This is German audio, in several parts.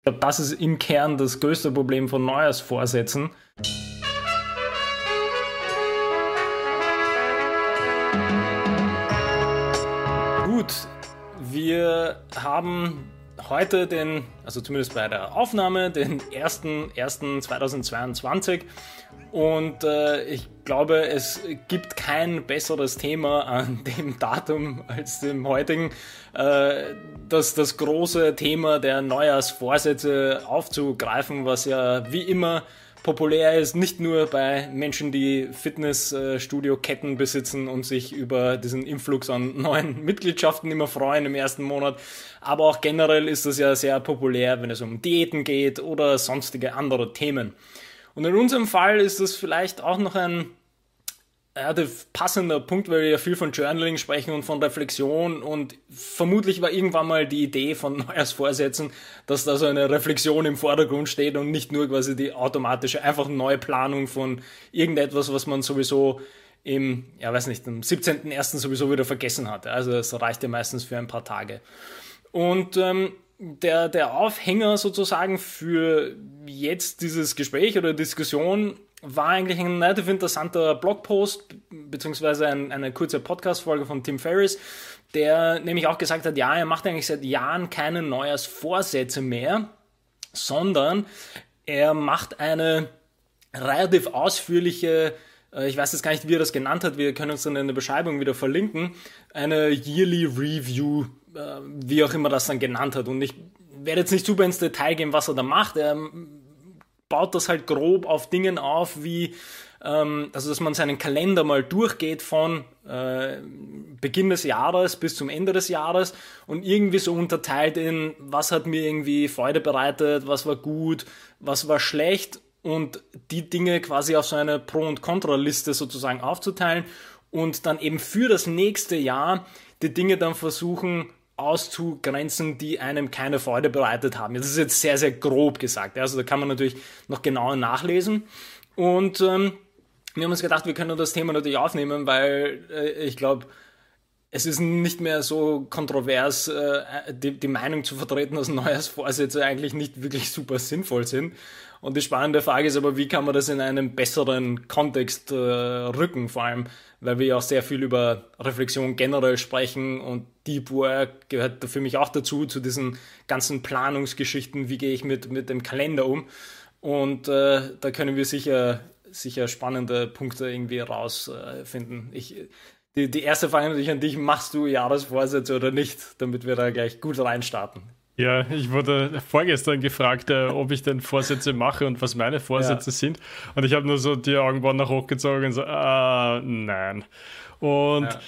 Ich glaube, das ist im Kern das größte Problem von Neujahrsvorsätzen. Gut, wir haben heute den, also zumindest bei der Aufnahme, den 1.1.2022 und äh, ich glaube, es gibt kein besseres Thema an dem Datum als dem heutigen, äh, das, das große Thema der Neujahrsvorsätze aufzugreifen, was ja wie immer populär ist, nicht nur bei Menschen, die Fitnessstudio-Ketten besitzen und sich über diesen Influx an neuen Mitgliedschaften immer freuen im ersten Monat, aber auch generell ist das ja sehr populär, wenn es um Diäten geht oder sonstige andere Themen. Und in unserem Fall ist das vielleicht auch noch ein ja, passender Punkt, weil wir ja viel von Journaling sprechen und von Reflexion und vermutlich war irgendwann mal die Idee von Neujahrsvorsätzen, dass da so eine Reflexion im Vordergrund steht und nicht nur quasi die automatische, einfach neue Planung von irgendetwas, was man sowieso im, ja weiß nicht, am 17.01. sowieso wieder vergessen hat. Also das reicht ja meistens für ein paar Tage. Und ähm, der, der Aufhänger sozusagen für jetzt dieses Gespräch oder Diskussion war eigentlich ein relativ interessanter Blogpost, beziehungsweise ein, eine kurze Podcast-Folge von Tim Ferriss, der nämlich auch gesagt hat, ja, er macht eigentlich seit Jahren keine Neujahrsvorsätze mehr, sondern er macht eine relativ ausführliche äh, ich weiß jetzt gar nicht, wie er das genannt hat, wir können uns dann in der Beschreibung wieder verlinken, eine Yearly Review äh, wie auch immer das dann genannt hat. Und ich werde jetzt nicht super ins Detail gehen, was er da macht. Er baut das halt grob auf Dingen auf, wie, ähm, also dass man seinen Kalender mal durchgeht von äh, Beginn des Jahres bis zum Ende des Jahres und irgendwie so unterteilt in, was hat mir irgendwie Freude bereitet, was war gut, was war schlecht und die Dinge quasi auf so eine Pro- und Kontraliste sozusagen aufzuteilen und dann eben für das nächste Jahr die Dinge dann versuchen auszugrenzen, die einem keine Freude bereitet haben. Das ist jetzt sehr, sehr grob gesagt. Also da kann man natürlich noch genauer nachlesen. Und ähm, wir haben uns gedacht, wir können das Thema natürlich aufnehmen, weil äh, ich glaube, es ist nicht mehr so kontrovers, äh, die, die, Meinung zu vertreten, dass Neujahrsvorsätze eigentlich nicht wirklich super sinnvoll sind. Und die spannende Frage ist aber, wie kann man das in einen besseren Kontext äh, rücken, vor allem, weil wir ja auch sehr viel über Reflexion generell sprechen und Deep Work gehört für mich auch dazu, zu diesen ganzen Planungsgeschichten, wie gehe ich mit, mit dem Kalender um. Und äh, da können wir sicher, sicher spannende Punkte irgendwie rausfinden. ich, die, die erste Frage natürlich an dich, machst du Jahresvorsätze oder nicht, damit wir da gleich gut reinstarten? Ja, ich wurde vorgestern gefragt, äh, ob ich denn Vorsätze mache und was meine Vorsätze ja. sind. Und ich habe nur so die Augenbrauen nach hochgezogen und so, ah, nein. Und ja.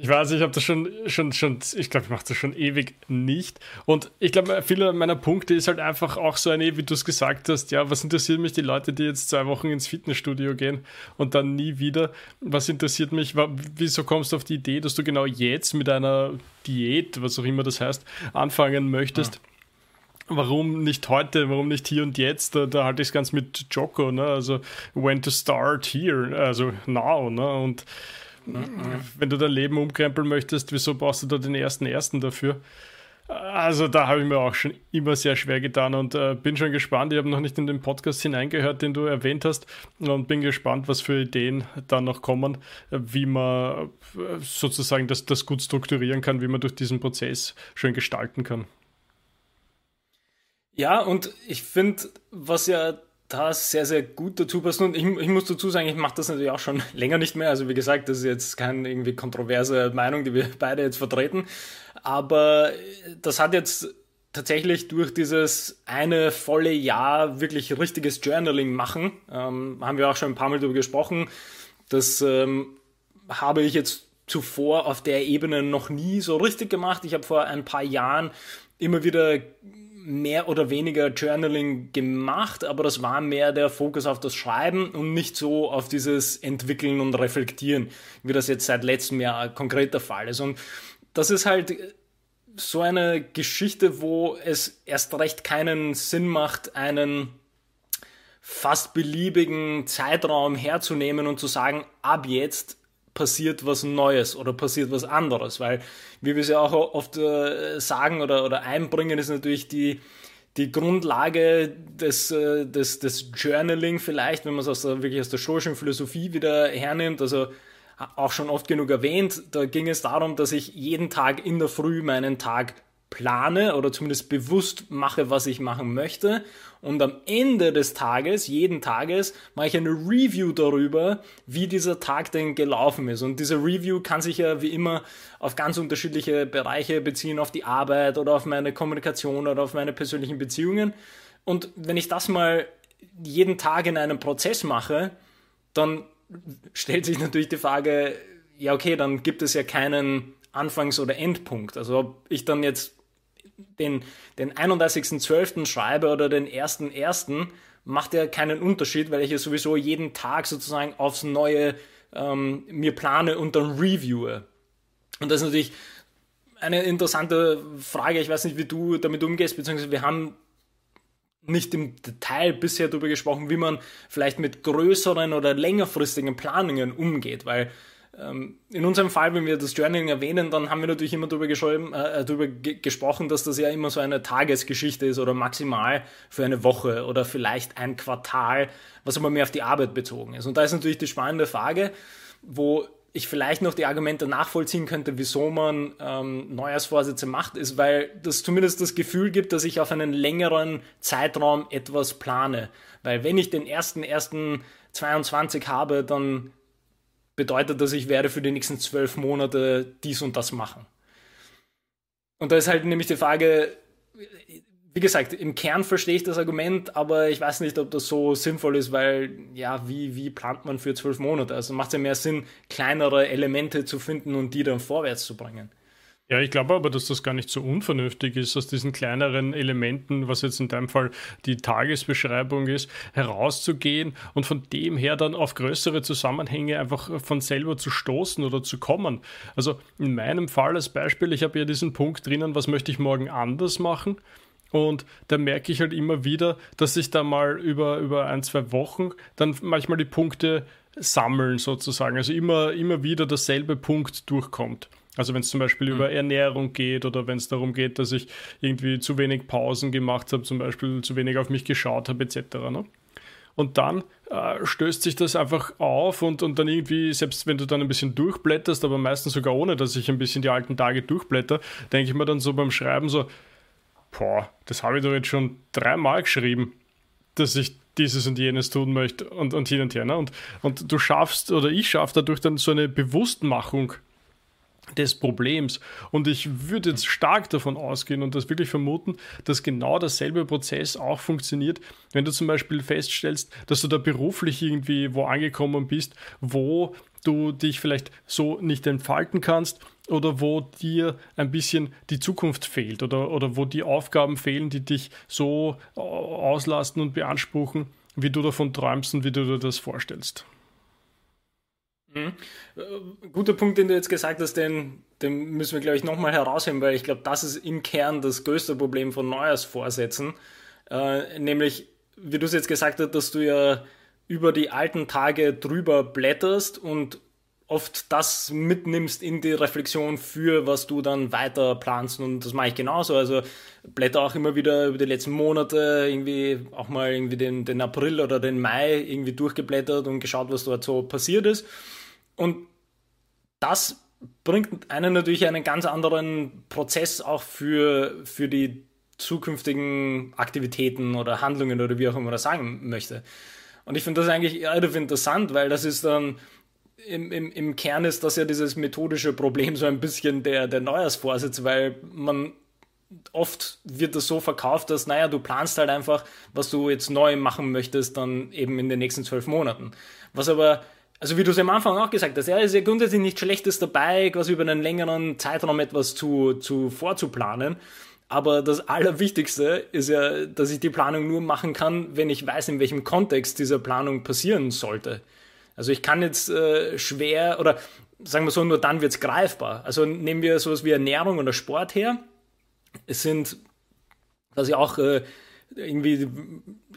Ich weiß, ich habe das schon, schon, schon, ich glaube, ich mache das schon ewig nicht. Und ich glaube, viele meiner Punkte ist halt einfach auch so eine, wie du es gesagt hast, ja, was interessiert mich die Leute, die jetzt zwei Wochen ins Fitnessstudio gehen und dann nie wieder? Was interessiert mich, wieso kommst du auf die Idee, dass du genau jetzt mit einer Diät, was auch immer das heißt, anfangen möchtest? Ja warum nicht heute, warum nicht hier und jetzt? Da, da halte ich es ganz mit Joko, ne? Also when to start here, also now, ne? Und wenn du dein Leben umkrempeln möchtest, wieso brauchst du da den ersten ersten dafür? Also da habe ich mir auch schon immer sehr schwer getan und äh, bin schon gespannt. Ich habe noch nicht in den Podcast hineingehört, den du erwähnt hast und bin gespannt, was für Ideen da noch kommen, wie man äh, sozusagen das, das gut strukturieren kann, wie man durch diesen Prozess schön gestalten kann. Ja, und ich finde, was ja da sehr, sehr gut dazu passt. Und ich, ich muss dazu sagen, ich mache das natürlich auch schon länger nicht mehr. Also wie gesagt, das ist jetzt keine irgendwie kontroverse Meinung, die wir beide jetzt vertreten. Aber das hat jetzt tatsächlich durch dieses eine volle Jahr wirklich richtiges Journaling machen, ähm, haben wir auch schon ein paar Mal darüber gesprochen. Das ähm, habe ich jetzt zuvor auf der Ebene noch nie so richtig gemacht. Ich habe vor ein paar Jahren immer wieder mehr oder weniger Journaling gemacht, aber das war mehr der Fokus auf das Schreiben und nicht so auf dieses Entwickeln und Reflektieren, wie das jetzt seit letztem Jahr konkret der Fall ist. Und das ist halt so eine Geschichte, wo es erst recht keinen Sinn macht, einen fast beliebigen Zeitraum herzunehmen und zu sagen, ab jetzt passiert was Neues oder passiert was anderes, weil, wie wir es ja auch oft äh, sagen oder, oder einbringen, ist natürlich die, die Grundlage des, äh, des, des Journaling vielleicht, wenn man es aus der, wirklich aus der stoischen Philosophie wieder hernimmt, also auch schon oft genug erwähnt, da ging es darum, dass ich jeden Tag in der Früh meinen Tag plane oder zumindest bewusst mache, was ich machen möchte. Und am Ende des Tages, jeden Tages, mache ich eine Review darüber, wie dieser Tag denn gelaufen ist. Und diese Review kann sich ja wie immer auf ganz unterschiedliche Bereiche beziehen, auf die Arbeit oder auf meine Kommunikation oder auf meine persönlichen Beziehungen. Und wenn ich das mal jeden Tag in einem Prozess mache, dann stellt sich natürlich die Frage, ja okay, dann gibt es ja keinen Anfangs- oder Endpunkt. Also ob ich dann jetzt den, den 31.12. schreibe oder den 1.1., macht ja keinen Unterschied, weil ich ja sowieso jeden Tag sozusagen aufs Neue ähm, mir plane und dann reviewe. Und das ist natürlich eine interessante Frage. Ich weiß nicht, wie du damit umgehst, beziehungsweise wir haben nicht im Detail bisher darüber gesprochen, wie man vielleicht mit größeren oder längerfristigen Planungen umgeht, weil in unserem Fall, wenn wir das Journaling erwähnen, dann haben wir natürlich immer darüber, geschrieben, äh, darüber gesprochen, dass das ja immer so eine Tagesgeschichte ist oder maximal für eine Woche oder vielleicht ein Quartal, was aber mehr auf die Arbeit bezogen ist. Und da ist natürlich die spannende Frage, wo ich vielleicht noch die Argumente nachvollziehen könnte, wieso man ähm, Neujahrsvorsätze macht, ist, weil das zumindest das Gefühl gibt, dass ich auf einen längeren Zeitraum etwas plane. Weil wenn ich den ersten, ersten 22 habe, dann bedeutet das, ich werde für die nächsten zwölf Monate dies und das machen. Und da ist halt nämlich die Frage, wie gesagt, im Kern verstehe ich das Argument, aber ich weiß nicht, ob das so sinnvoll ist, weil, ja, wie, wie plant man für zwölf Monate? Also macht es ja mehr Sinn, kleinere Elemente zu finden und die dann vorwärts zu bringen. Ja, ich glaube aber, dass das gar nicht so unvernünftig ist, aus diesen kleineren Elementen, was jetzt in deinem Fall die Tagesbeschreibung ist, herauszugehen und von dem her dann auf größere Zusammenhänge einfach von selber zu stoßen oder zu kommen. Also in meinem Fall als Beispiel, ich habe ja diesen Punkt drinnen, was möchte ich morgen anders machen? Und da merke ich halt immer wieder, dass sich da mal über, über ein, zwei Wochen dann manchmal die Punkte sammeln sozusagen. Also immer, immer wieder derselbe Punkt durchkommt. Also wenn es zum Beispiel mhm. über Ernährung geht oder wenn es darum geht, dass ich irgendwie zu wenig Pausen gemacht habe, zum Beispiel zu wenig auf mich geschaut habe, etc. Ne? Und dann äh, stößt sich das einfach auf und, und dann irgendwie, selbst wenn du dann ein bisschen durchblätterst, aber meistens sogar ohne, dass ich ein bisschen die alten Tage durchblätter, denke ich mir dann so beim Schreiben so, boah, das habe ich doch jetzt schon dreimal geschrieben, dass ich dieses und jenes tun möchte und, und hin und her. Ne? Und, und du schaffst, oder ich schaffe dadurch dann so eine Bewusstmachung des Problems. Und ich würde jetzt stark davon ausgehen und das wirklich vermuten, dass genau derselbe Prozess auch funktioniert, wenn du zum Beispiel feststellst, dass du da beruflich irgendwie wo angekommen bist, wo du dich vielleicht so nicht entfalten kannst oder wo dir ein bisschen die Zukunft fehlt oder, oder wo die Aufgaben fehlen, die dich so auslasten und beanspruchen, wie du davon träumst und wie du dir das vorstellst. Mhm. Äh, guter Punkt, den du jetzt gesagt hast, den, den müssen wir, glaube ich, nochmal herausheben, weil ich glaube, das ist im Kern das größte Problem von Neujahrsvorsätzen. Äh, nämlich, wie du es jetzt gesagt hast, dass du ja über die alten Tage drüber blätterst und oft das mitnimmst in die Reflexion für, was du dann weiter planst. Und das mache ich genauso. Also blätter auch immer wieder über die letzten Monate, irgendwie auch mal irgendwie den, den April oder den Mai irgendwie durchgeblättert und geschaut, was dort so passiert ist. Und das bringt einen natürlich einen ganz anderen Prozess auch für, für die zukünftigen Aktivitäten oder Handlungen oder wie auch immer das sagen möchte. Und ich finde das eigentlich relativ interessant, weil das ist dann im, im, im Kern ist das ja dieses methodische Problem so ein bisschen der, der Neujahrsvorsitz, weil man oft wird das so verkauft, dass, naja, du planst halt einfach, was du jetzt neu machen möchtest, dann eben in den nächsten zwölf Monaten. Was aber also wie du es am Anfang auch gesagt hast, ja, ist ja grundsätzlich nichts Schlechtes dabei, quasi über einen längeren Zeitraum etwas zu, zu vorzuplanen. Aber das Allerwichtigste ist ja, dass ich die Planung nur machen kann, wenn ich weiß, in welchem Kontext diese Planung passieren sollte. Also ich kann jetzt äh, schwer, oder sagen wir so, nur dann wird es greifbar. Also nehmen wir sowas wie Ernährung oder Sport her. Es sind quasi auch äh, irgendwie,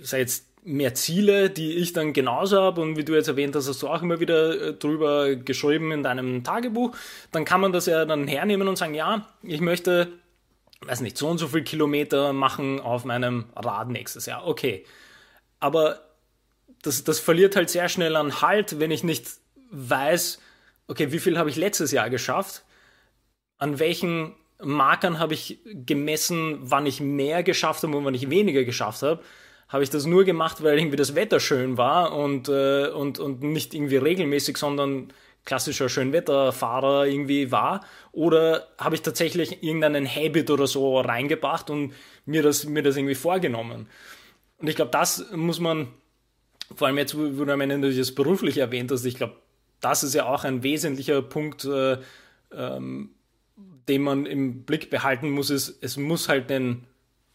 sei jetzt mehr Ziele, die ich dann genauso habe und wie du jetzt erwähnt hast, hast du auch immer wieder äh, drüber geschrieben in deinem Tagebuch, dann kann man das ja dann hernehmen und sagen, ja, ich möchte, weiß nicht, so und so viel Kilometer machen auf meinem Rad nächstes Jahr. Okay. Aber das, das verliert halt sehr schnell an Halt, wenn ich nicht weiß, okay, wie viel habe ich letztes Jahr geschafft? An welchen Markern habe ich gemessen, wann ich mehr geschafft habe und wann ich weniger geschafft habe? Habe ich das nur gemacht, weil irgendwie das Wetter schön war und, äh, und, und nicht irgendwie regelmäßig, sondern klassischer Schönwetterfahrer irgendwie war? Oder habe ich tatsächlich irgendeinen Habit oder so reingebracht und mir das, mir das irgendwie vorgenommen? Und ich glaube, das muss man, vor allem jetzt, wo du am Ende das beruflich erwähnt hast, ich glaube, das ist ja auch ein wesentlicher Punkt, äh, ähm, den man im Blick behalten muss, ist, es muss halt den,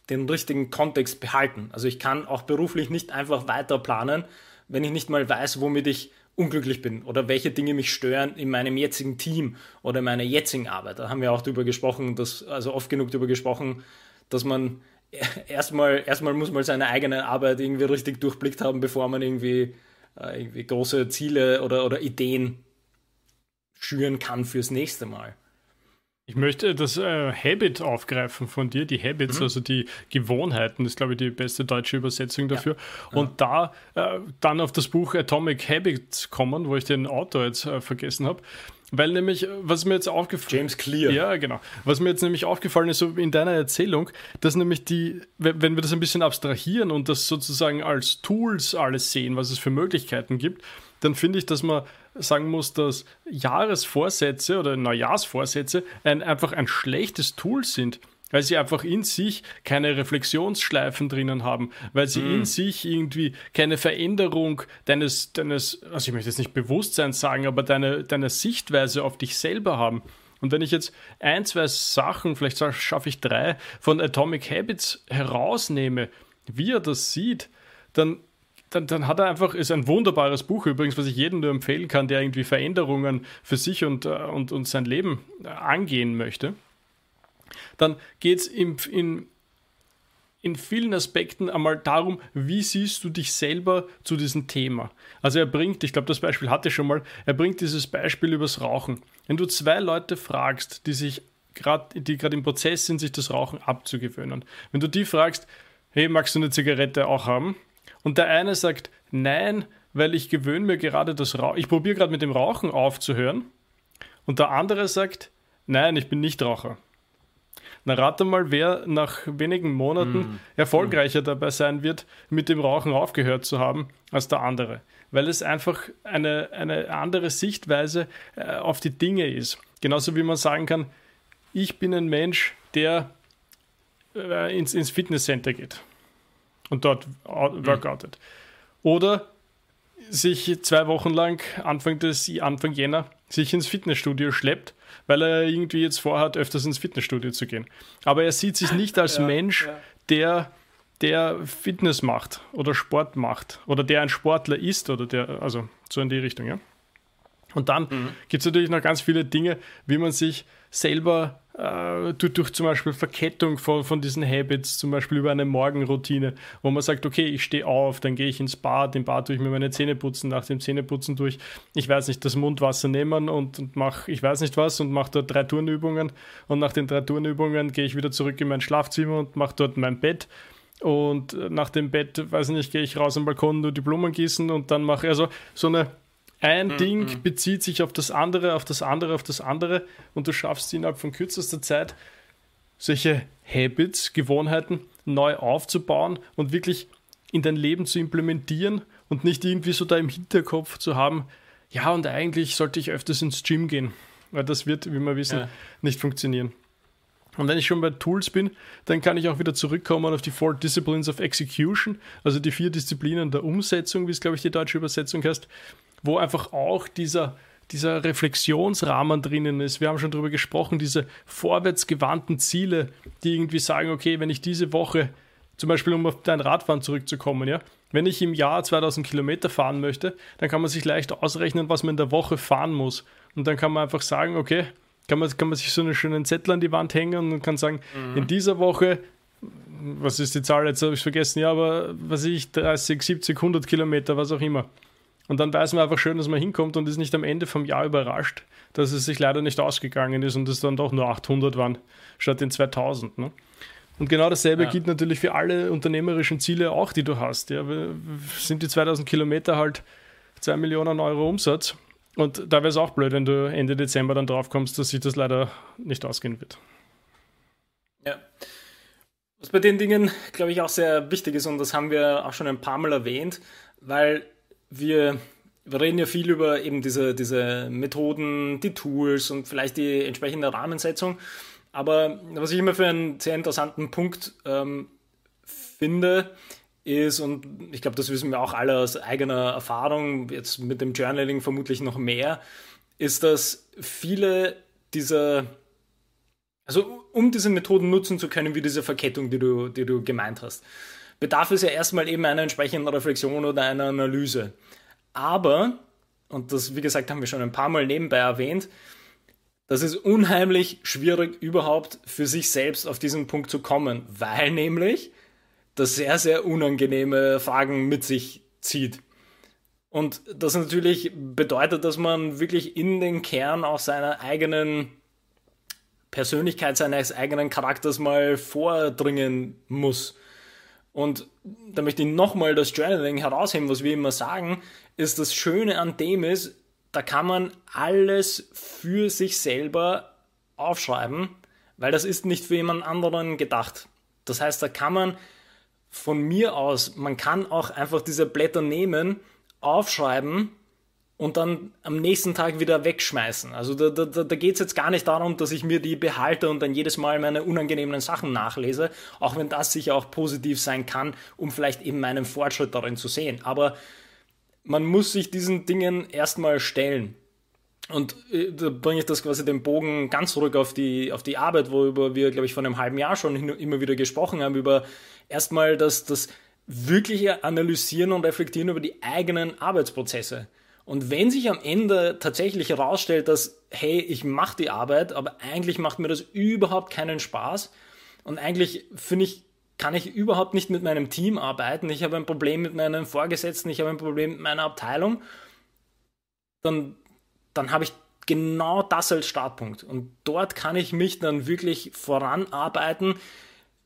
den richtigen Kontext behalten. Also ich kann auch beruflich nicht einfach weiter planen, wenn ich nicht mal weiß, womit ich unglücklich bin oder welche Dinge mich stören in meinem jetzigen Team oder in meiner jetzigen Arbeit. Da haben wir auch darüber gesprochen, dass, also oft genug darüber gesprochen, dass man erstmal, erstmal muss man seine eigene Arbeit irgendwie richtig durchblickt haben, bevor man irgendwie, äh, irgendwie große Ziele oder, oder Ideen schüren kann fürs nächste Mal. Ich möchte das äh, Habit aufgreifen von dir, die Habits, mhm. also die Gewohnheiten, ist, glaube ich, die beste deutsche Übersetzung dafür. Ja. Und ja. da äh, dann auf das Buch Atomic Habits kommen, wo ich den Autor jetzt äh, vergessen habe. Weil nämlich, was mir jetzt aufgefallen James Clear. Ja, genau. Was mir jetzt nämlich aufgefallen ist, so in deiner Erzählung, dass nämlich die, wenn wir das ein bisschen abstrahieren und das sozusagen als Tools alles sehen, was es für Möglichkeiten gibt, dann finde ich, dass man sagen muss, dass Jahresvorsätze oder Neujahrsvorsätze ein, einfach ein schlechtes Tool sind weil sie einfach in sich keine Reflexionsschleifen drinnen haben, weil sie mm. in sich irgendwie keine Veränderung deines, deines, also ich möchte jetzt nicht Bewusstsein sagen, aber deine, deine Sichtweise auf dich selber haben. Und wenn ich jetzt ein, zwei Sachen, vielleicht schaffe ich drei, von Atomic Habits herausnehme, wie er das sieht, dann dann, dann hat er einfach, ist ein wunderbares Buch übrigens, was ich jedem nur empfehlen kann, der irgendwie Veränderungen für sich und, äh, und, und sein Leben äh, angehen möchte. Dann geht es in, in, in vielen Aspekten einmal darum, wie siehst du dich selber zu diesem Thema. Also er bringt, ich glaube, das Beispiel hatte ich schon mal, er bringt dieses Beispiel übers Rauchen. Wenn du zwei Leute fragst, die sich gerade, die gerade im Prozess sind, sich das Rauchen abzugewöhnen, wenn du die fragst, hey, magst du eine Zigarette auch haben? Und der eine sagt, nein, weil ich gewöhne mir gerade das Rauchen, ich probiere gerade mit dem Rauchen aufzuhören. Und der andere sagt, nein, ich bin nicht Raucher. Na, rate mal, wer nach wenigen Monaten mm. erfolgreicher mm. dabei sein wird, mit dem Rauchen aufgehört zu haben, als der andere. Weil es einfach eine, eine andere Sichtweise äh, auf die Dinge ist. Genauso wie man sagen kann, ich bin ein Mensch, der äh, ins, ins Fitnesscenter geht und dort mhm. workoutet. Oder sich zwei Wochen lang, Anfang, des, Anfang Jänner, sich ins Fitnessstudio schleppt, weil er irgendwie jetzt vorhat, öfters ins Fitnessstudio zu gehen. Aber er sieht sich nicht als ja, Mensch, ja. der der Fitness macht oder Sport macht oder der ein Sportler ist oder der, also so in die Richtung, ja. Und dann mhm. gibt es natürlich noch ganz viele Dinge, wie man sich selber äh, durch, zum Beispiel Verkettung von, von diesen Habits, zum Beispiel über eine Morgenroutine, wo man sagt, okay, ich stehe auf, dann gehe ich ins Bad, im Bad tue ich mir meine Zähne putzen, nach dem Zähneputzen durch, ich weiß nicht, das Mundwasser nehmen und, und mache, ich weiß nicht was, und mache dort drei Turnübungen und nach den drei Turnübungen gehe ich wieder zurück in mein Schlafzimmer und mache dort mein Bett und nach dem Bett, weiß ich nicht, gehe ich raus am Balkon, nur die Blumen gießen und dann mache ich also so eine ein mhm. Ding mhm. bezieht sich auf das andere, auf das andere, auf das andere und du schaffst innerhalb von kürzester Zeit solche Habits, Gewohnheiten neu aufzubauen und wirklich in dein Leben zu implementieren und nicht irgendwie so da im Hinterkopf zu haben, ja, und eigentlich sollte ich öfters ins Gym gehen, weil das wird, wie wir wissen, ja. nicht funktionieren. Und wenn ich schon bei Tools bin, dann kann ich auch wieder zurückkommen auf die Four Disciplines of Execution, also die vier Disziplinen der Umsetzung, wie es, glaube ich, die deutsche Übersetzung heißt wo einfach auch dieser, dieser Reflexionsrahmen drinnen ist. Wir haben schon darüber gesprochen, diese vorwärtsgewandten Ziele, die irgendwie sagen, okay, wenn ich diese Woche, zum Beispiel um auf dein Radfahren zurückzukommen, ja, wenn ich im Jahr 2000 Kilometer fahren möchte, dann kann man sich leicht ausrechnen, was man in der Woche fahren muss. Und dann kann man einfach sagen, okay, kann man, kann man sich so einen schönen Zettel an die Wand hängen und kann sagen, mhm. in dieser Woche was ist die Zahl, jetzt habe ich vergessen, ja, aber was ich, 30, 70, 100 Kilometer, was auch immer. Und dann weiß man einfach schön, dass man hinkommt und ist nicht am Ende vom Jahr überrascht, dass es sich leider nicht ausgegangen ist und es dann doch nur 800 waren, statt den 2000. Ne? Und genau dasselbe ja. gilt natürlich für alle unternehmerischen Ziele auch, die du hast. Ja, sind die 2000 Kilometer halt 2 Millionen Euro Umsatz. Und da wäre es auch blöd, wenn du Ende Dezember dann drauf kommst, dass sich das leider nicht ausgehen wird. Ja. Was bei den Dingen, glaube ich, auch sehr wichtig ist, und das haben wir auch schon ein paar Mal erwähnt, weil wir, wir reden ja viel über eben diese, diese Methoden, die Tools und vielleicht die entsprechende Rahmensetzung. Aber was ich immer für einen sehr interessanten Punkt ähm, finde, ist, und ich glaube, das wissen wir auch alle aus eigener Erfahrung, jetzt mit dem Journaling vermutlich noch mehr, ist, dass viele dieser, also um diese Methoden nutzen zu können, wie diese Verkettung, die du, die du gemeint hast, bedarf es ja erstmal eben einer entsprechenden Reflexion oder einer Analyse. Aber, und das, wie gesagt, haben wir schon ein paar Mal nebenbei erwähnt, das ist unheimlich schwierig überhaupt für sich selbst auf diesen Punkt zu kommen, weil nämlich das sehr, sehr unangenehme Fragen mit sich zieht. Und das natürlich bedeutet, dass man wirklich in den Kern auch seiner eigenen Persönlichkeit, seines eigenen Charakters mal vordringen muss. Und da möchte ich nochmal das Journaling herausheben, was wir immer sagen, ist das Schöne an dem ist, da kann man alles für sich selber aufschreiben, weil das ist nicht für jemand anderen gedacht. Das heißt, da kann man von mir aus, man kann auch einfach diese Blätter nehmen, aufschreiben und dann am nächsten Tag wieder wegschmeißen. Also da, da, da geht es jetzt gar nicht darum, dass ich mir die behalte und dann jedes Mal meine unangenehmen Sachen nachlese, auch wenn das sicher auch positiv sein kann, um vielleicht eben meinen Fortschritt darin zu sehen. Aber man muss sich diesen Dingen erstmal stellen. Und äh, da bringe ich das quasi den Bogen ganz zurück auf die, auf die Arbeit, worüber wir, glaube ich, vor einem halben Jahr schon immer wieder gesprochen haben, über erstmal das, das wirkliche Analysieren und Reflektieren über die eigenen Arbeitsprozesse. Und wenn sich am Ende tatsächlich herausstellt, dass, hey, ich mache die Arbeit, aber eigentlich macht mir das überhaupt keinen Spaß und eigentlich finde ich, kann ich überhaupt nicht mit meinem Team arbeiten, ich habe ein Problem mit meinem Vorgesetzten, ich habe ein Problem mit meiner Abteilung, dann, dann habe ich genau das als Startpunkt. Und dort kann ich mich dann wirklich voranarbeiten.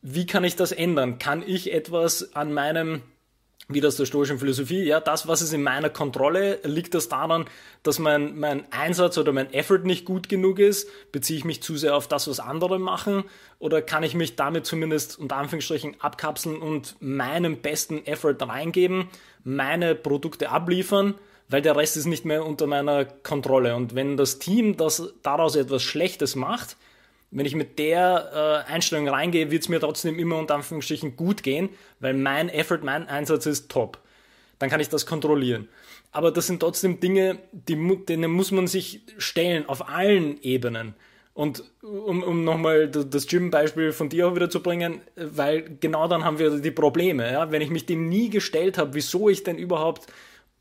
Wie kann ich das ändern? Kann ich etwas an meinem wie das der stoischen Philosophie, ja, das, was ist in meiner Kontrolle, liegt das daran, dass mein, mein Einsatz oder mein Effort nicht gut genug ist? Beziehe ich mich zu sehr auf das, was andere machen? Oder kann ich mich damit zumindest unter Anführungsstrichen abkapseln und meinen besten Effort reingeben, meine Produkte abliefern? Weil der Rest ist nicht mehr unter meiner Kontrolle. Und wenn das Team das daraus etwas Schlechtes macht, wenn ich mit der äh, Einstellung reingehe, wird es mir trotzdem immer unter Anführungsstrichen gut gehen, weil mein Effort, mein Einsatz ist top. Dann kann ich das kontrollieren. Aber das sind trotzdem Dinge, die, denen muss man sich stellen auf allen Ebenen. Und um, um nochmal das Gym-Beispiel von dir auch wieder zu bringen, weil genau dann haben wir die Probleme. Ja? Wenn ich mich dem nie gestellt habe, wieso ich denn überhaupt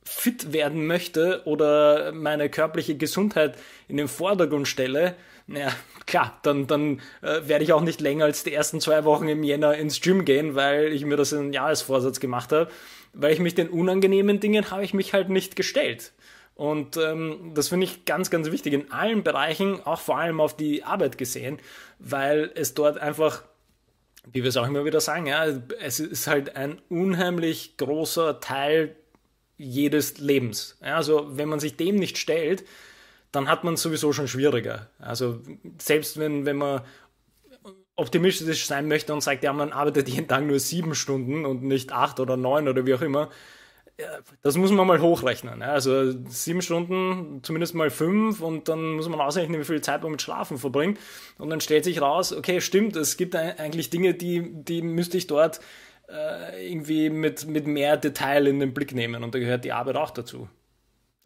fit werden möchte oder meine körperliche Gesundheit in den Vordergrund stelle, ja, klar, dann, dann äh, werde ich auch nicht länger als die ersten zwei Wochen im Jänner ins Gym gehen, weil ich mir das in Jahresvorsatz gemacht habe. Weil ich mich den unangenehmen Dingen habe ich mich halt nicht gestellt. Und ähm, das finde ich ganz, ganz wichtig in allen Bereichen, auch vor allem auf die Arbeit gesehen, weil es dort einfach, wie wir es auch immer wieder sagen, ja, es ist halt ein unheimlich großer Teil jedes Lebens. Ja, also wenn man sich dem nicht stellt, dann hat man es sowieso schon schwieriger. Also selbst wenn, wenn man optimistisch sein möchte und sagt, ja, man arbeitet jeden Tag nur sieben Stunden und nicht acht oder neun oder wie auch immer, das muss man mal hochrechnen. Also sieben Stunden, zumindest mal fünf und dann muss man ausrechnen, wie viel Zeit man mit Schlafen verbringt. Und dann stellt sich raus, okay, stimmt, es gibt eigentlich Dinge, die, die müsste ich dort äh, irgendwie mit, mit mehr Detail in den Blick nehmen und da gehört die Arbeit auch dazu.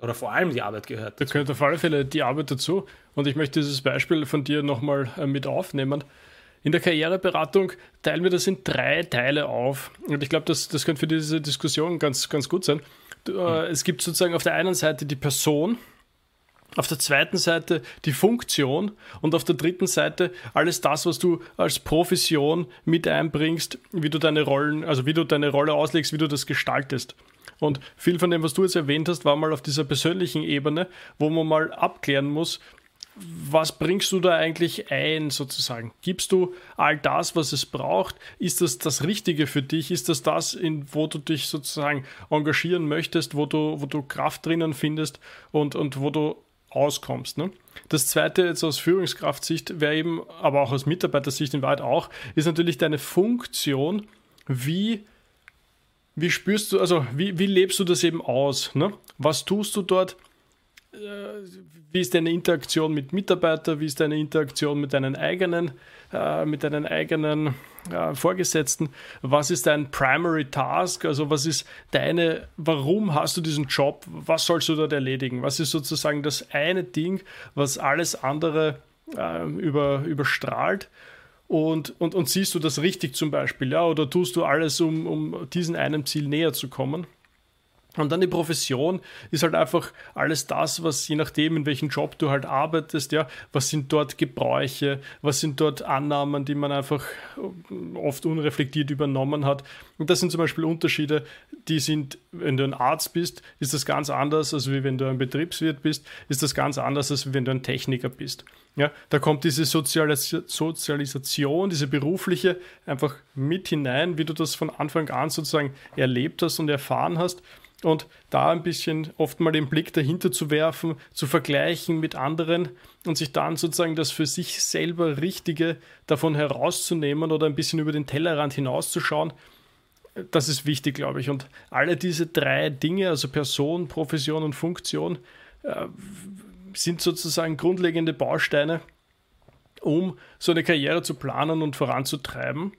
Oder vor allem die Arbeit gehört. Dazu. Da gehört auf alle Fälle die Arbeit dazu. Und ich möchte dieses Beispiel von dir nochmal äh, mit aufnehmen. In der Karriereberatung teilen wir das in drei Teile auf. Und ich glaube, das, das könnte für diese Diskussion ganz, ganz gut sein. Äh, hm. Es gibt sozusagen auf der einen Seite die Person, Auf der zweiten Seite die Funktion und auf der dritten Seite alles das, was du als Profession mit einbringst, wie du deine Rollen, also wie du deine Rolle auslegst, wie du das gestaltest. Und viel von dem, was du jetzt erwähnt hast, war mal auf dieser persönlichen Ebene, wo man mal abklären muss, was bringst du da eigentlich ein, sozusagen? Gibst du all das, was es braucht? Ist das das Richtige für dich? Ist das das, in, wo du dich sozusagen engagieren möchtest, wo du, wo du Kraft drinnen findest und, und wo du auskommst? Ne? Das zweite, jetzt aus Führungskraftsicht, wäre eben, aber auch aus Mitarbeitersicht in Wahrheit auch, ist natürlich deine Funktion, wie wie spürst du, also wie, wie lebst du das eben aus? Ne? Was tust du dort? Äh, wie ist deine Interaktion mit Mitarbeitern, wie ist deine Interaktion mit deinen eigenen, äh, mit deinen eigenen äh, Vorgesetzten, was ist dein Primary Task, also was ist deine, warum hast du diesen Job, was sollst du dort erledigen, was ist sozusagen das eine Ding, was alles andere äh, über, überstrahlt und, und, und siehst du das richtig zum Beispiel, ja, oder tust du alles, um, um diesem einen Ziel näher zu kommen? Und dann die Profession ist halt einfach alles das, was je nachdem, in welchem Job du halt arbeitest, ja, was sind dort Gebräuche, was sind dort Annahmen, die man einfach oft unreflektiert übernommen hat. Und das sind zum Beispiel Unterschiede, die sind, wenn du ein Arzt bist, ist das ganz anders, als wie wenn du ein Betriebswirt bist, ist das ganz anders, als wenn du ein Techniker bist. Ja, da kommt diese Sozialis Sozialisation, diese berufliche einfach mit hinein, wie du das von Anfang an sozusagen erlebt hast und erfahren hast und da ein bisschen oft mal den Blick dahinter zu werfen, zu vergleichen mit anderen und sich dann sozusagen das für sich selber Richtige davon herauszunehmen oder ein bisschen über den Tellerrand hinauszuschauen, das ist wichtig, glaube ich. Und alle diese drei Dinge, also Person, Profession und Funktion, äh, sind sozusagen grundlegende Bausteine, um so eine Karriere zu planen und voranzutreiben.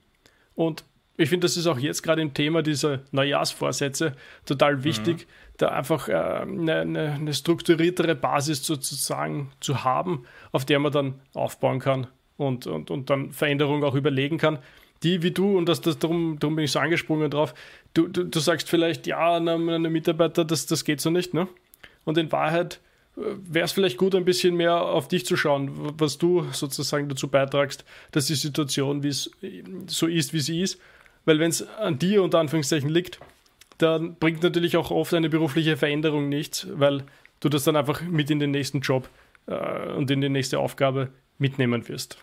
Und ich finde, das ist auch jetzt gerade im Thema dieser Neujahrsvorsätze total wichtig, mhm. da einfach äh, eine, eine, eine, strukturiertere Basis sozusagen zu haben, auf der man dann aufbauen kann und, und, und dann Veränderungen auch überlegen kann. Die wie du, und das, das, darum, darum bin ich so angesprungen drauf, du, du, du sagst vielleicht, ja, meine Mitarbeiter, das, das geht so nicht, ne? Und in Wahrheit äh, wäre es vielleicht gut, ein bisschen mehr auf dich zu schauen, was du sozusagen dazu beitragst, dass die Situation wie es so ist, wie sie ist weil wenn es an dir unter Anführungszeichen liegt, dann bringt natürlich auch oft eine berufliche Veränderung nichts, weil du das dann einfach mit in den nächsten Job äh, und in die nächste Aufgabe mitnehmen wirst.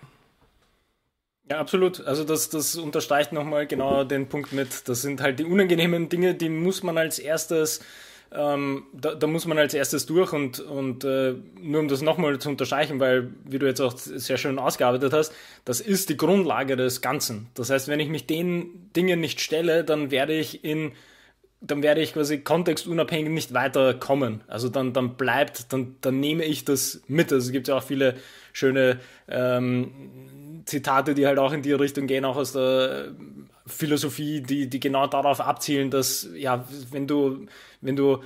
Ja, absolut. Also das, das unterstreicht nochmal genau den Punkt mit, das sind halt die unangenehmen Dinge, die muss man als erstes ähm, da, da, muss man als erstes durch und, und äh, nur um das nochmal zu unterstreichen, weil, wie du jetzt auch sehr schön ausgearbeitet hast, das ist die Grundlage des Ganzen. Das heißt, wenn ich mich den Dingen nicht stelle, dann werde ich in dann werde ich quasi kontextunabhängig nicht weiterkommen. Also dann, dann bleibt, dann, dann nehme ich das mit. Also es gibt ja auch viele schöne ähm, Zitate, die halt auch in die Richtung gehen, auch aus der Philosophie, die, die genau darauf abzielen, dass, ja, wenn du, wenn du,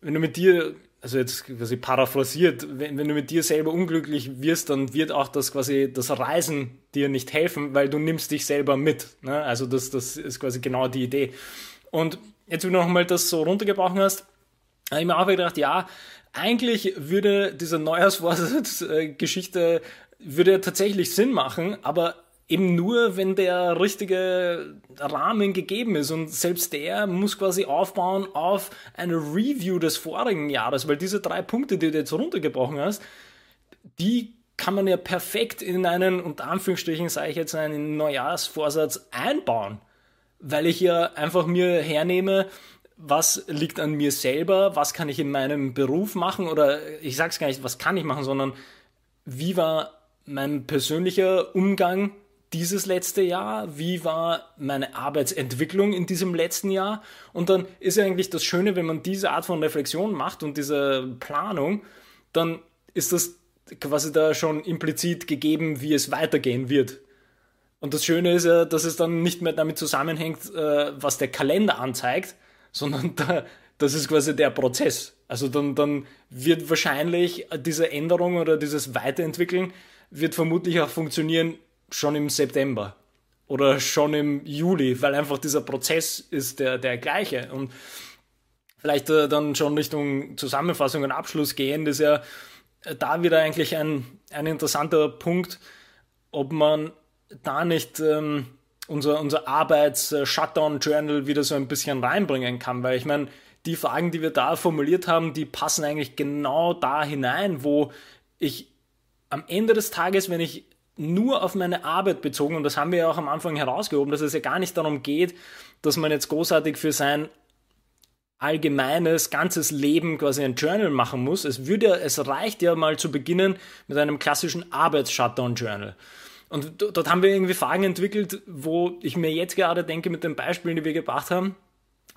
wenn du mit dir, also jetzt quasi paraphrasiert, wenn, wenn du mit dir selber unglücklich wirst, dann wird auch das quasi das Reisen dir nicht helfen, weil du nimmst dich selber mit. Ne? Also das, das ist quasi genau die Idee. Und jetzt, wenn du nochmal das so runtergebrochen hast, habe ich mir auch gedacht, ja, eigentlich würde diese Neujahrsvorsatz-Geschichte würde tatsächlich Sinn machen, aber eben nur, wenn der richtige Rahmen gegeben ist. Und selbst der muss quasi aufbauen auf eine Review des vorigen Jahres, weil diese drei Punkte, die du jetzt runtergebrochen hast, die kann man ja perfekt in einen, unter Anführungsstrichen sage ich jetzt, einen Neujahrsvorsatz einbauen. Weil ich ja einfach mir hernehme, was liegt an mir selber, was kann ich in meinem Beruf machen oder ich sage es gar nicht, was kann ich machen, sondern wie war mein persönlicher Umgang dieses letzte Jahr? Wie war meine Arbeitsentwicklung in diesem letzten Jahr? Und dann ist eigentlich das Schöne, wenn man diese Art von Reflexion macht und diese Planung, dann ist das quasi da schon implizit gegeben, wie es weitergehen wird. Und das Schöne ist ja, dass es dann nicht mehr damit zusammenhängt, äh, was der Kalender anzeigt, sondern da, das ist quasi der Prozess. Also dann, dann wird wahrscheinlich diese Änderung oder dieses Weiterentwickeln wird vermutlich auch funktionieren schon im September oder schon im Juli, weil einfach dieser Prozess ist der, der gleiche. Und vielleicht äh, dann schon Richtung Zusammenfassung und Abschluss gehen, ist ja da wieder eigentlich ein, ein interessanter Punkt, ob man da nicht ähm, unser, unser Arbeits-Shutdown-Journal wieder so ein bisschen reinbringen kann, weil ich meine, die Fragen, die wir da formuliert haben, die passen eigentlich genau da hinein, wo ich am Ende des Tages, wenn ich nur auf meine Arbeit bezogen, und das haben wir ja auch am Anfang herausgehoben, dass es ja gar nicht darum geht, dass man jetzt großartig für sein allgemeines, ganzes Leben quasi ein Journal machen muss. Es würde, es reicht ja mal zu beginnen mit einem klassischen Arbeits-Shutdown-Journal. Und dort haben wir irgendwie Fragen entwickelt, wo ich mir jetzt gerade denke mit den Beispielen, die wir gebracht haben,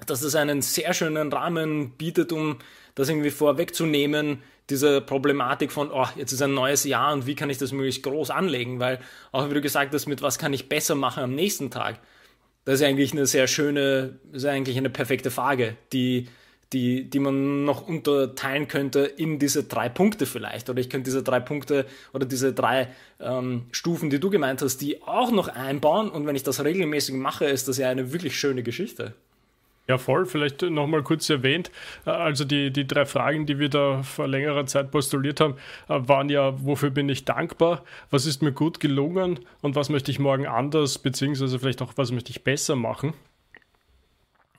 dass das einen sehr schönen Rahmen bietet, um das irgendwie vorwegzunehmen, diese Problematik von, oh, jetzt ist ein neues Jahr und wie kann ich das möglichst groß anlegen, weil auch wie du gesagt hast, mit was kann ich besser machen am nächsten Tag. Das ist eigentlich eine sehr schöne, ist eigentlich eine perfekte Frage, die, die, die man noch unterteilen könnte in diese drei Punkte vielleicht. Oder ich könnte diese drei Punkte oder diese drei ähm, Stufen, die du gemeint hast, die auch noch einbauen. Und wenn ich das regelmäßig mache, ist das ja eine wirklich schöne Geschichte. Ja, voll. Vielleicht nochmal kurz erwähnt. Äh, also die, die drei Fragen, die wir da vor längerer Zeit postuliert haben, äh, waren ja, wofür bin ich dankbar? Was ist mir gut gelungen? Und was möchte ich morgen anders, beziehungsweise vielleicht auch, was möchte ich besser machen?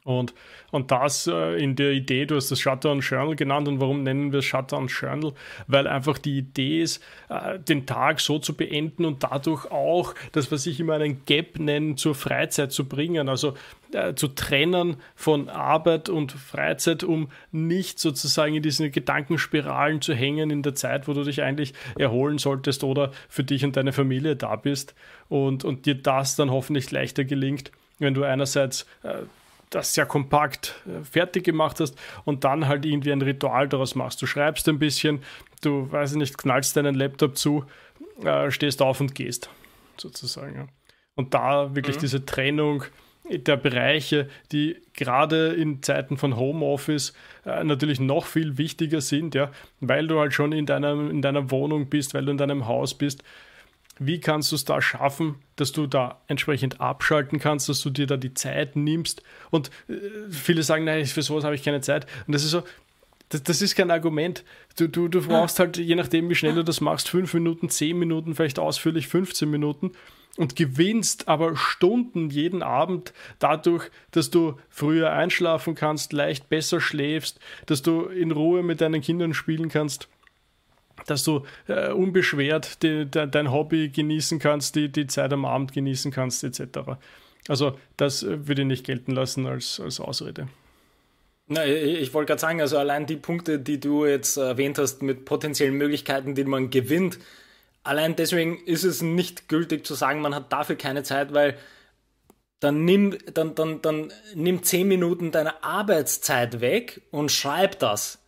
Und, und das äh, in der Idee, du hast das Shutdown Journal genannt und warum nennen wir es Shutdown Journal? Weil einfach die Idee ist, äh, den Tag so zu beenden und dadurch auch das, was ich immer einen Gap nenne, zur Freizeit zu bringen. Also äh, zu trennen von Arbeit und Freizeit, um nicht sozusagen in diesen Gedankenspiralen zu hängen in der Zeit, wo du dich eigentlich erholen solltest oder für dich und deine Familie da bist und, und dir das dann hoffentlich leichter gelingt, wenn du einerseits äh, das sehr kompakt äh, fertig gemacht hast und dann halt irgendwie ein Ritual daraus machst. Du schreibst ein bisschen, du, weiß ich nicht, knallst deinen Laptop zu, äh, stehst auf und gehst, sozusagen. Ja. Und da wirklich mhm. diese Trennung der Bereiche, die gerade in Zeiten von Homeoffice äh, natürlich noch viel wichtiger sind, ja, weil du halt schon in deiner, in deiner Wohnung bist, weil du in deinem Haus bist, wie kannst du es da schaffen, dass du da entsprechend abschalten kannst, dass du dir da die Zeit nimmst? Und äh, viele sagen, nein, für sowas habe ich keine Zeit. Und das ist so, das, das ist kein Argument. Du, du, du brauchst halt, je nachdem, wie schnell du das machst, fünf Minuten, zehn Minuten, vielleicht ausführlich 15 Minuten und gewinnst aber Stunden jeden Abend dadurch, dass du früher einschlafen kannst, leicht besser schläfst, dass du in Ruhe mit deinen Kindern spielen kannst dass du äh, unbeschwert die, de, dein Hobby genießen kannst, die, die Zeit am Abend genießen kannst, etc. Also das äh, würde ich nicht gelten lassen als, als Ausrede. Na, ich, ich wollte gerade sagen, also allein die Punkte, die du jetzt erwähnt hast, mit potenziellen Möglichkeiten, die man gewinnt, allein deswegen ist es nicht gültig zu sagen, man hat dafür keine Zeit, weil dann nimm, dann, dann, dann nimm zehn Minuten deiner Arbeitszeit weg und schreib das.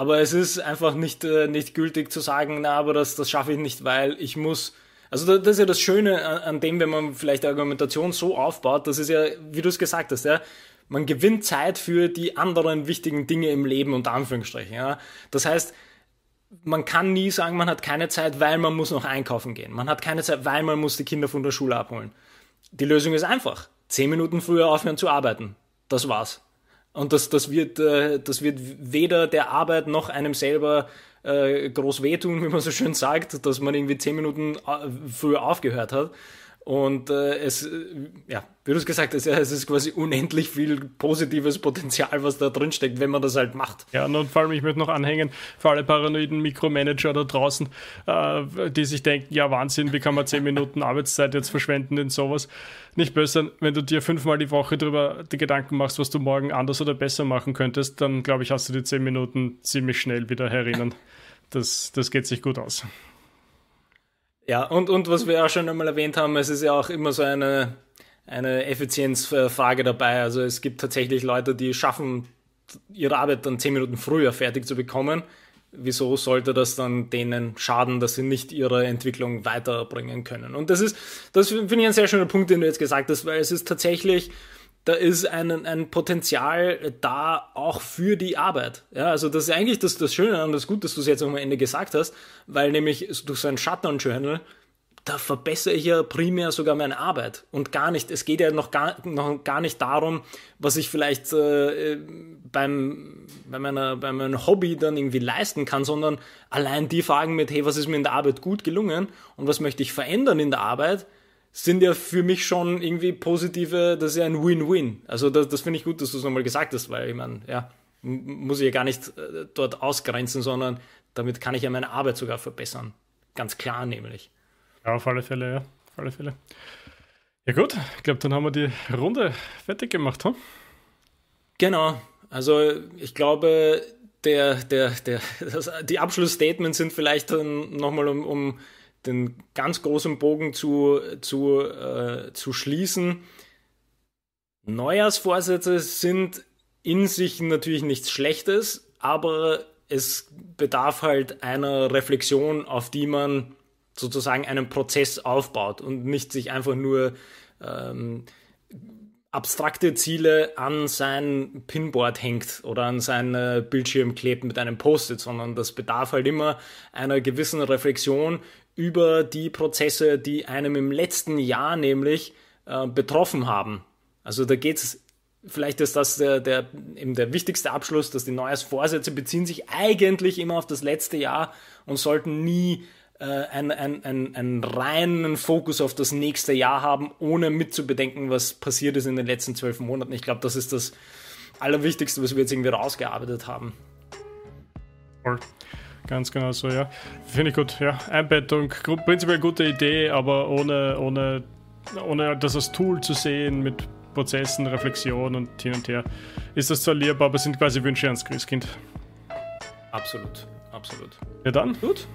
Aber es ist einfach nicht, äh, nicht gültig zu sagen, na, aber das, das schaffe ich nicht, weil ich muss. Also das ist ja das Schöne an, dem, wenn man vielleicht Argumentation so aufbaut, das ist ja, wie du es gesagt hast, ja, man gewinnt Zeit für die anderen wichtigen Dinge im Leben, unter Anführungsstrichen. Ja. Das heißt, man kann nie sagen, man hat keine Zeit, weil man muss noch einkaufen gehen. Man hat keine Zeit, weil man muss die Kinder von der Schule abholen. Die Lösung ist einfach. Zehn Minuten früher aufhören zu arbeiten. Das war's. Und das, das, wird, äh, das wird weder der Arbeit noch einem selber äh, groß wehtun, wie man so schön sagt, dass man irgendwie zehn Minuten äh, früher aufgehört hat. Und äh, es, äh, ja, wie du es gesagt hast, es ist quasi unendlich viel positives Potenzial, was da drin steckt, wenn man das halt macht. Ja, und vor allem, ich möchte noch anhängen, für alle paranoiden Mikromanager da draußen, äh, die sich denken, ja Wahnsinn, wie kann man zehn Minuten Arbeitszeit jetzt verschwenden in sowas? Nicht böse, wenn du dir fünfmal die Woche darüber die Gedanken machst, was du morgen anders oder besser machen könntest, dann glaube ich, hast du die zehn Minuten ziemlich schnell wieder herinnen. Das, das geht sich gut aus. Ja, und, und was wir auch schon einmal erwähnt haben, es ist ja auch immer so eine, eine Effizienzfrage dabei. Also es gibt tatsächlich Leute, die schaffen, ihre Arbeit dann zehn Minuten früher fertig zu bekommen. Wieso sollte das dann denen schaden, dass sie nicht ihre Entwicklung weiterbringen können? Und das ist, das finde ich ein sehr schöner Punkt, den du jetzt gesagt hast, weil es ist tatsächlich, da ist ein, ein Potenzial da auch für die Arbeit. Ja, also das ist eigentlich das, das Schöne und das Gute, dass du es jetzt am Ende gesagt hast, weil nämlich durch so ein Shutdown-Journal da verbessere ich ja primär sogar meine Arbeit und gar nicht, es geht ja noch gar, noch gar nicht darum, was ich vielleicht äh, beim, bei, meiner, bei meinem Hobby dann irgendwie leisten kann, sondern allein die Fragen mit, hey, was ist mir in der Arbeit gut gelungen und was möchte ich verändern in der Arbeit, sind ja für mich schon irgendwie positive, das ist ja ein Win-Win. Also das, das finde ich gut, dass du es nochmal gesagt hast, weil ich meine, ja, muss ich ja gar nicht äh, dort ausgrenzen, sondern damit kann ich ja meine Arbeit sogar verbessern. Ganz klar nämlich. Ja, auf alle Fälle, ja. Auf alle Fälle. Ja gut, ich glaube, dann haben wir die Runde fertig gemacht, hm? Genau. Also ich glaube, der, der, der, das, die Abschlussstatements sind vielleicht dann nochmal um, um den ganz großen Bogen zu, zu, äh, zu schließen. Neujahrsvorsätze sind in sich natürlich nichts Schlechtes, aber es bedarf halt einer Reflexion, auf die man sozusagen einen Prozess aufbaut und nicht sich einfach nur ähm, abstrakte Ziele an sein Pinboard hängt oder an seinen Bildschirm klebt mit einem Post-it, sondern das bedarf halt immer einer gewissen Reflexion über die Prozesse, die einem im letzten Jahr nämlich äh, betroffen haben. Also da geht es, vielleicht ist das der, der, eben der wichtigste Abschluss, dass die Neujahrsvorsätze beziehen sich eigentlich immer auf das letzte Jahr und sollten nie äh, einen, einen, einen reinen Fokus auf das nächste Jahr haben, ohne mitzubedenken, was passiert ist in den letzten zwölf Monaten. Ich glaube, das ist das Allerwichtigste, was wir jetzt irgendwie rausgearbeitet haben. Voll. Ganz genau so, ja. Finde ich gut, ja. Einbettung, prinzipiell gute Idee, aber ohne, ohne, ohne das als Tool zu sehen mit Prozessen, Reflexion und hin und her, ist das zwar lieb, aber sind quasi Wünsche ans Christkind. Absolut, absolut. Ja dann. Gut.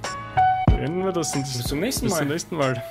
Beenden wir das. Bis zum nächsten Mal. Bis zum nächsten Mal.